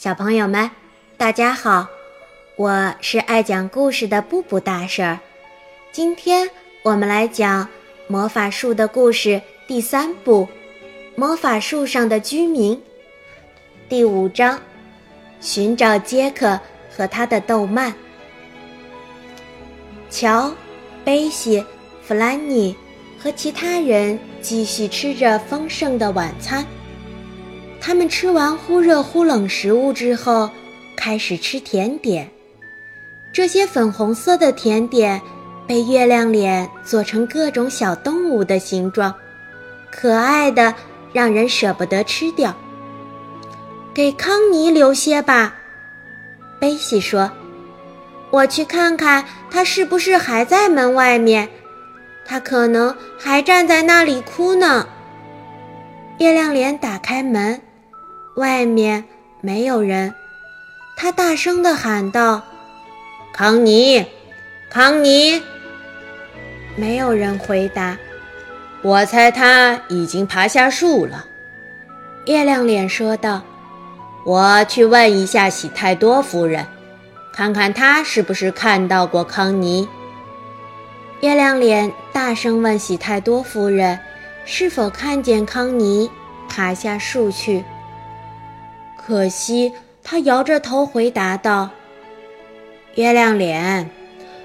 小朋友们，大家好，我是爱讲故事的布布大婶儿。今天我们来讲《魔法树的故事》第三部《魔法树上的居民》第五章：寻找杰克和他的豆蔓。乔、贝西、弗兰尼和其他人继续吃着丰盛的晚餐。他们吃完忽热忽冷食物之后，开始吃甜点。这些粉红色的甜点被月亮脸做成各种小动物的形状，可爱的让人舍不得吃掉。给康妮留些吧，贝西说：“我去看看他是不是还在门外面，他可能还站在那里哭呢。”月亮脸打开门。外面没有人，他大声地喊道：“康妮，康妮！”没有人回答。我猜他已经爬下树了。”月亮脸说道。“我去问一下喜太多夫人，看看她是不是看到过康妮。”月亮脸大声问喜太多夫人：“是否看见康妮爬下树去？”可惜，他摇着头回答道：“月亮脸，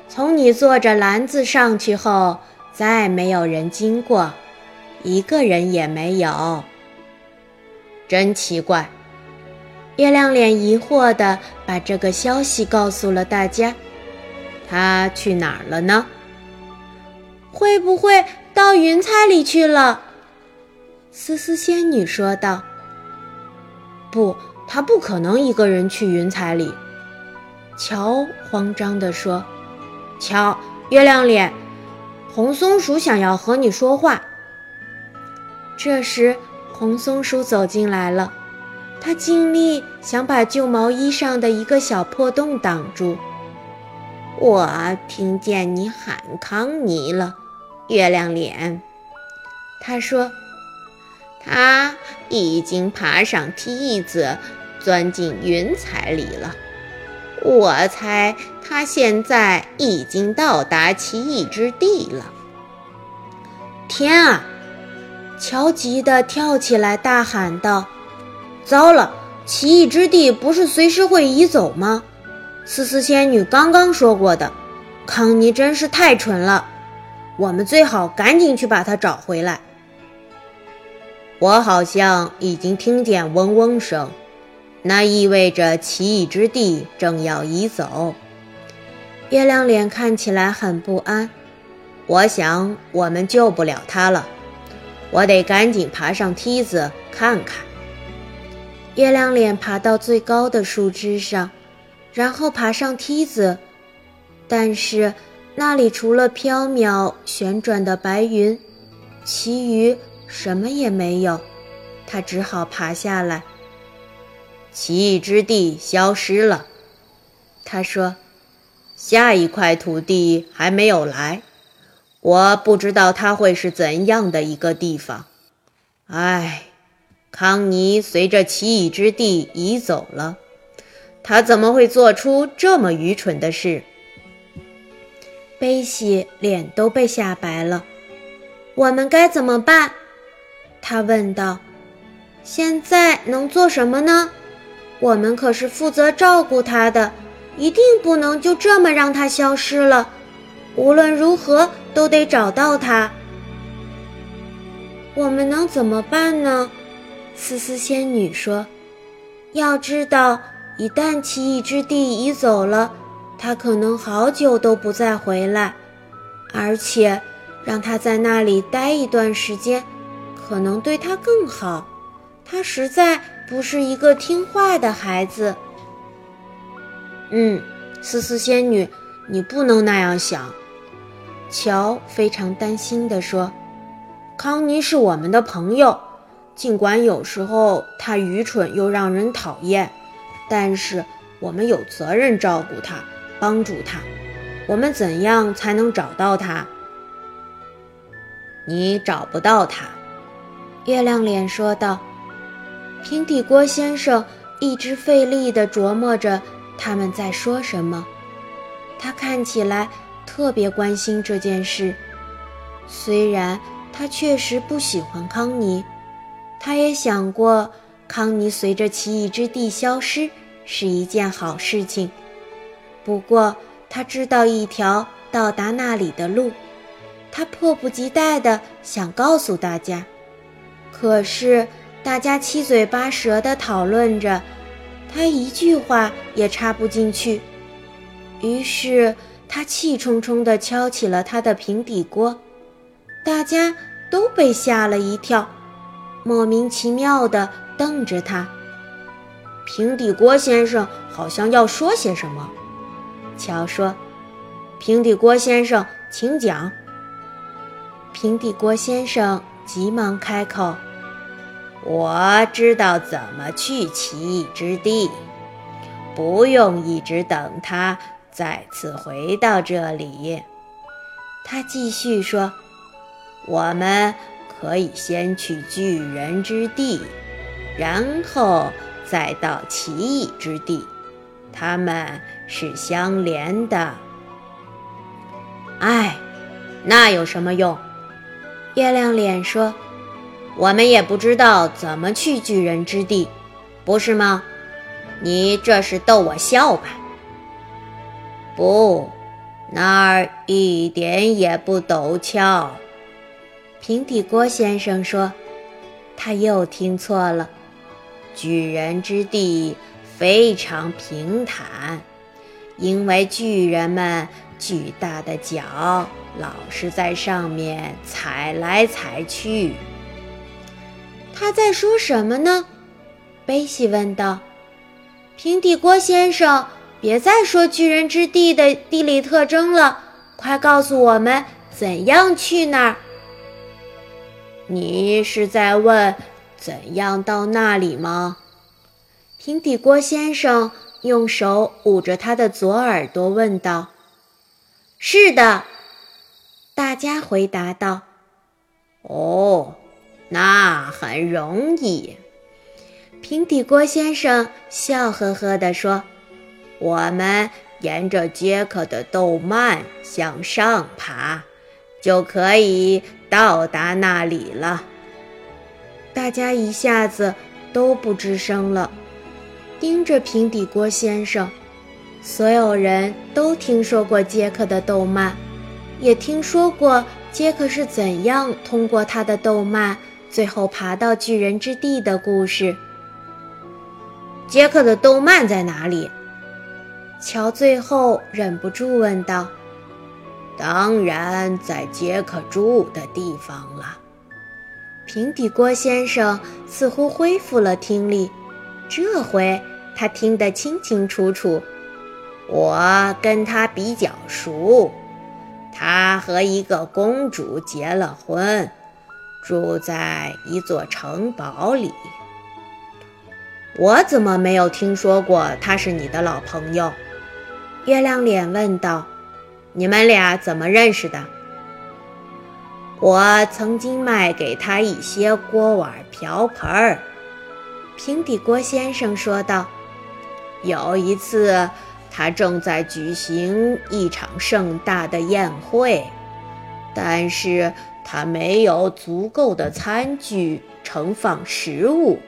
从你坐着篮子上去后，再没有人经过，一个人也没有。真奇怪。”月亮脸疑惑地把这个消息告诉了大家。他去哪儿了呢？会不会到云彩里去了？思思仙女说道。“不。”他不可能一个人去云彩里，乔慌张地说：“乔，月亮脸，红松鼠想要和你说话。”这时，红松鼠走进来了，他尽力想把旧毛衣上的一个小破洞挡住。“我听见你喊康妮了，月亮脸。”他说。他已经爬上梯子，钻进云彩里了。我猜他现在已经到达奇异之地了。天啊！乔急得跳起来，大喊道：“糟了！奇异之地不是随时会移走吗？思思仙女刚刚说过的。康妮真是太蠢了。我们最好赶紧去把它找回来。”我好像已经听见嗡嗡声，那意味着奇异之地正要移走。月亮脸看起来很不安。我想我们救不了他了，我得赶紧爬上梯子看看。月亮脸爬到最高的树枝上，然后爬上梯子，但是那里除了飘渺旋转的白云，其余。什么也没有，他只好爬下来。奇异之地消失了，他说：“下一块土地还没有来，我不知道它会是怎样的一个地方。”唉，康妮随着奇异之地移走了，他怎么会做出这么愚蠢的事？贝西脸都被吓白了。我们该怎么办？他问道：“现在能做什么呢？我们可是负责照顾他的，一定不能就这么让他消失了。无论如何，都得找到他。我们能怎么办呢？”思思仙女说：“要知道，一旦奇异之地移走了，他可能好久都不再回来，而且让他在那里待一段时间。”可能对他更好，他实在不是一个听话的孩子。嗯，思思仙女，你不能那样想。乔非常担心地说：“康妮是我们的朋友，尽管有时候她愚蠢又让人讨厌，但是我们有责任照顾她，帮助她。我们怎样才能找到她？你找不到他。”月亮脸说道：“平底锅先生一直费力地琢磨着他们在说什么。他看起来特别关心这件事，虽然他确实不喜欢康妮，他也想过康妮随着奇异之地消失是一件好事情。不过他知道一条到达那里的路，他迫不及待地想告诉大家。可是大家七嘴八舌地讨论着，他一句话也插不进去。于是他气冲冲地敲起了他的平底锅，大家都被吓了一跳，莫名其妙地瞪着他。平底锅先生好像要说些什么，乔说：“平底锅先生，请讲。”平底锅先生急忙开口：“我知道怎么去奇异之地，不用一直等他。”再次回到这里，他继续说：“我们可以先去巨人之地，然后再到奇异之地，它们是相连的。”哎，那有什么用？月亮脸说：“我们也不知道怎么去巨人之地，不是吗？你这是逗我笑吧？”不，那儿一点也不陡峭。平底锅先生说：“他又听错了。巨人之地非常平坦，因为巨人们巨大的脚老是在上面踩来踩去。”他在说什么呢？贝西问道。平底锅先生。别再说巨人之地的地理特征了，快告诉我们怎样去那儿。你是在问怎样到那里吗？平底锅先生用手捂着他的左耳朵问道。“是的。”大家回答道。“哦，那很容易。”平底锅先生笑呵呵地说。我们沿着杰克的豆蔓向上爬，就可以到达那里了。大家一下子都不吱声了，盯着平底锅先生。所有人都听说过杰克的豆蔓，也听说过杰克是怎样通过他的豆蔓，最后爬到巨人之地的故事。杰克的动漫在哪里？乔最后忍不住问道：“当然在杰克住的地方了。”平底锅先生似乎恢复了听力，这回他听得清清楚楚。我跟他比较熟，他和一个公主结了婚，住在一座城堡里。我怎么没有听说过他是你的老朋友？月亮脸问道：“你们俩怎么认识的？”我曾经卖给他一些锅碗瓢盆儿。平底锅先生说道：“有一次，他正在举行一场盛大的宴会，但是他没有足够的餐具盛放食物，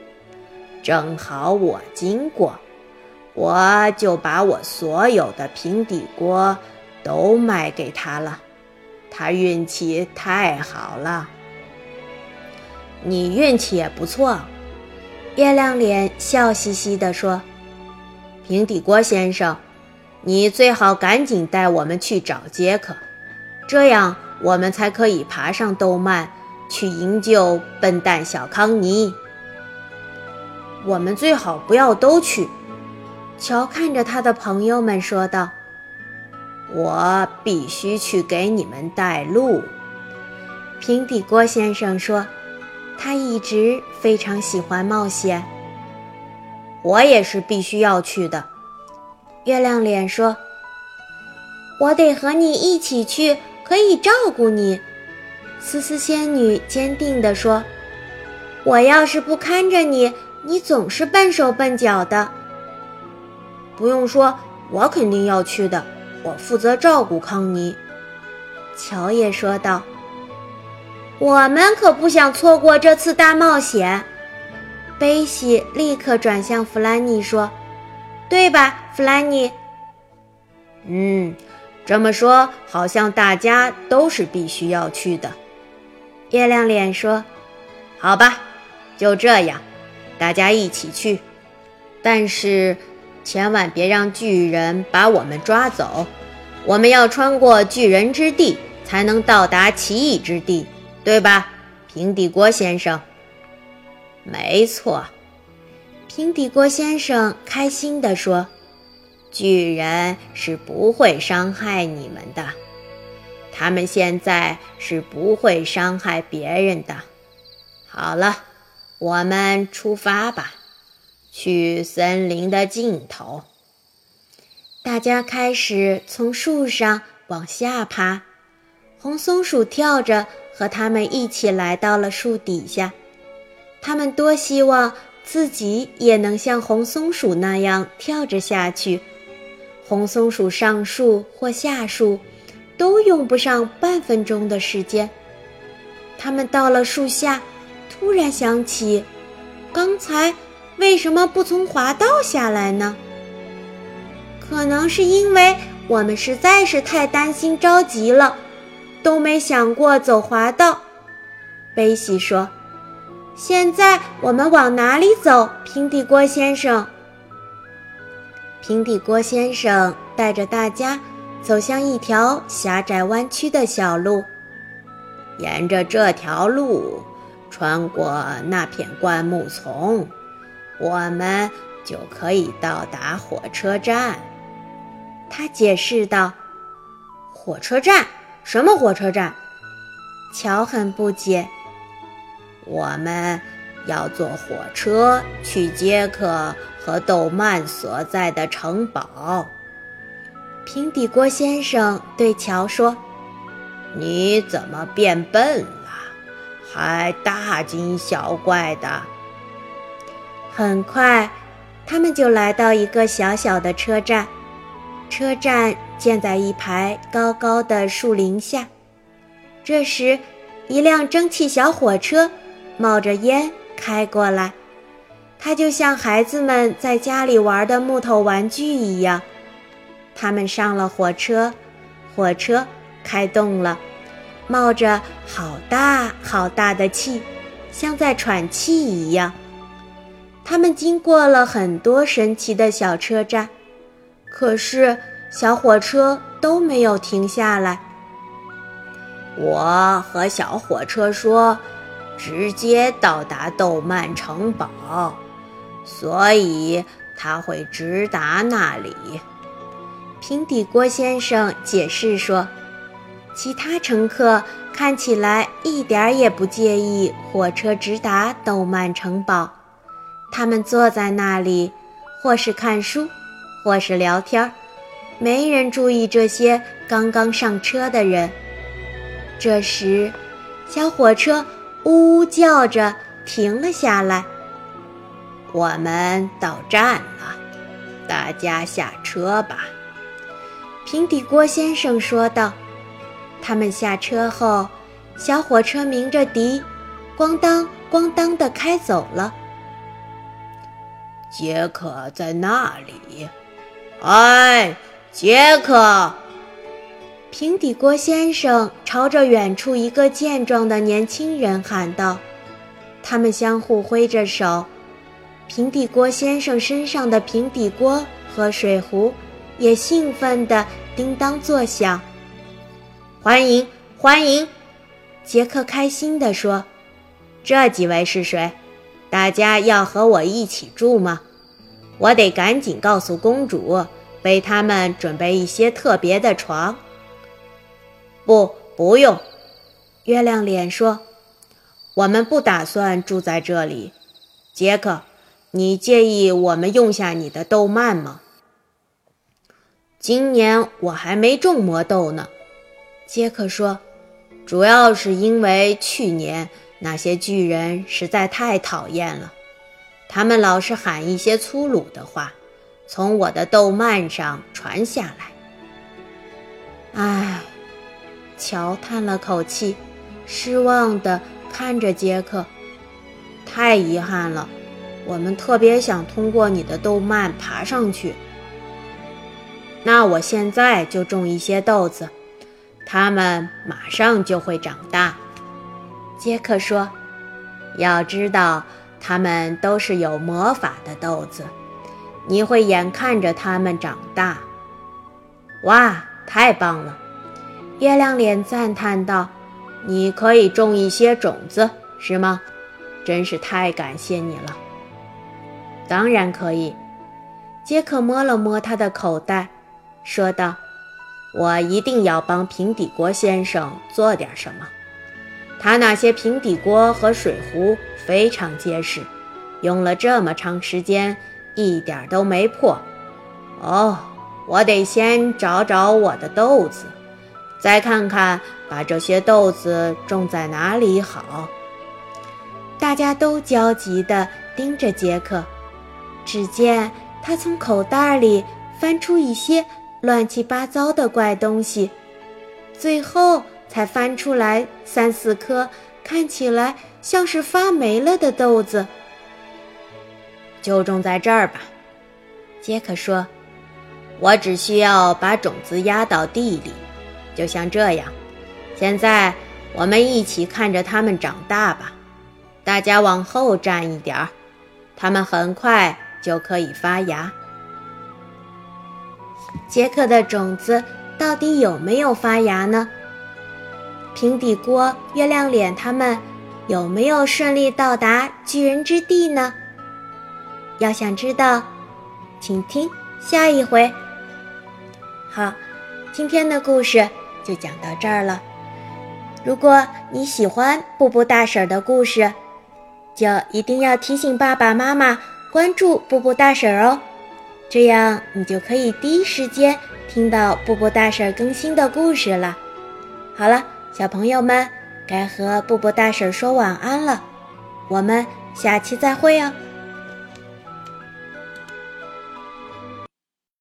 正好我经过。”我就把我所有的平底锅都卖给他了，他运气太好了。你运气也不错，月亮脸笑嘻嘻地说：“平底锅先生，你最好赶紧带我们去找杰克，这样我们才可以爬上豆蔓去营救笨蛋小康尼。我们最好不要都去。”乔看着他的朋友们说道：“我必须去给你们带路。”平底锅先生说：“他一直非常喜欢冒险。”我也是必须要去的。”月亮脸说：“我得和你一起去，可以照顾你。”思思仙女坚定地说：“我要是不看着你，你总是笨手笨脚的。不用说，我肯定要去的。我负责照顾康妮。”乔也说道。“我们可不想错过这次大冒险。”贝西立刻转向弗兰妮说：“对吧，弗兰妮？”“嗯，这么说好像大家都是必须要去的。”月亮脸说：“好吧，就这样，大家一起去。但是……”千万别让巨人把我们抓走！我们要穿过巨人之地，才能到达奇异之地，对吧，平底锅先生？没错，平底锅先生开心地说：“巨人是不会伤害你们的，他们现在是不会伤害别人的。好了，我们出发吧。”去森林的尽头。大家开始从树上往下爬。红松鼠跳着和他们一起来到了树底下。他们多希望自己也能像红松鼠那样跳着下去。红松鼠上树或下树，都用不上半分钟的时间。他们到了树下，突然想起，刚才。为什么不从滑道下来呢？可能是因为我们实在是太担心着急了，都没想过走滑道。贝西说：“现在我们往哪里走？”平底锅先生。平底锅先生带着大家走向一条狭窄弯曲的小路，沿着这条路，穿过那片灌木丛。我们就可以到达火车站，他解释道。火车站？什么火车站？乔很不解。我们要坐火车去杰克和豆曼所在的城堡。平底锅先生对乔说：“你怎么变笨了？还大惊小怪的？”很快，他们就来到一个小小的车站。车站建在一排高高的树林下。这时，一辆蒸汽小火车冒着烟开过来，它就像孩子们在家里玩的木头玩具一样。他们上了火车，火车开动了，冒着好大好大的气，像在喘气一样。他们经过了很多神奇的小车站，可是小火车都没有停下来。我和小火车说，直接到达豆曼城堡，所以他会直达那里。平底锅先生解释说，其他乘客看起来一点也不介意火车直达豆曼城堡。他们坐在那里，或是看书，或是聊天没人注意这些刚刚上车的人。这时，小火车呜呜叫着停了下来。我们到站了，大家下车吧。”平底锅先生说道。他们下车后，小火车鸣着笛，咣当咣当地开走了。杰克在那里，哎，杰克！平底锅先生朝着远处一个健壮的年轻人喊道。他们相互挥着手。平底锅先生身上的平底锅和水壶也兴奋地叮当作响。欢迎，欢迎！杰克开心地说：“这几位是谁？大家要和我一起住吗？”我得赶紧告诉公主，为他们准备一些特别的床。不，不用。月亮脸说：“我们不打算住在这里。”杰克，你介意我们用下你的豆蔓吗？今年我还没种魔豆呢。杰克说：“主要是因为去年那些巨人实在太讨厌了。”他们老是喊一些粗鲁的话，从我的豆蔓上传下来。唉，乔叹了口气，失望地看着杰克。太遗憾了，我们特别想通过你的豆蔓爬上去。那我现在就种一些豆子，它们马上就会长大。杰克说：“要知道，它们都是有魔法的豆子，你会眼看着它们长大。”哇，太棒了！月亮脸赞叹道：“你可以种一些种子，是吗？真是太感谢你了。”当然可以。杰克摸了摸他的口袋。说道：“我一定要帮平底锅先生做点什么。他那些平底锅和水壶非常结实，用了这么长时间一点都没破。哦，我得先找找我的豆子，再看看把这些豆子种在哪里好。”大家都焦急地盯着杰克，只见他从口袋里翻出一些。乱七八糟的怪东西，最后才翻出来三四颗看起来像是发霉了的豆子。就种在这儿吧，杰克说：“我只需要把种子压到地里，就像这样。现在我们一起看着它们长大吧。大家往后站一点儿，它们很快就可以发芽。”杰克的种子到底有没有发芽呢？平底锅、月亮脸他们有没有顺利到达巨人之地呢？要想知道，请听下一回。好，今天的故事就讲到这儿了。如果你喜欢布布大婶的故事，就一定要提醒爸爸妈妈关注布布大婶哦。这样你就可以第一时间听到布布大婶更新的故事了。好了，小朋友们，该和布布大婶说晚安了，我们下期再会哦。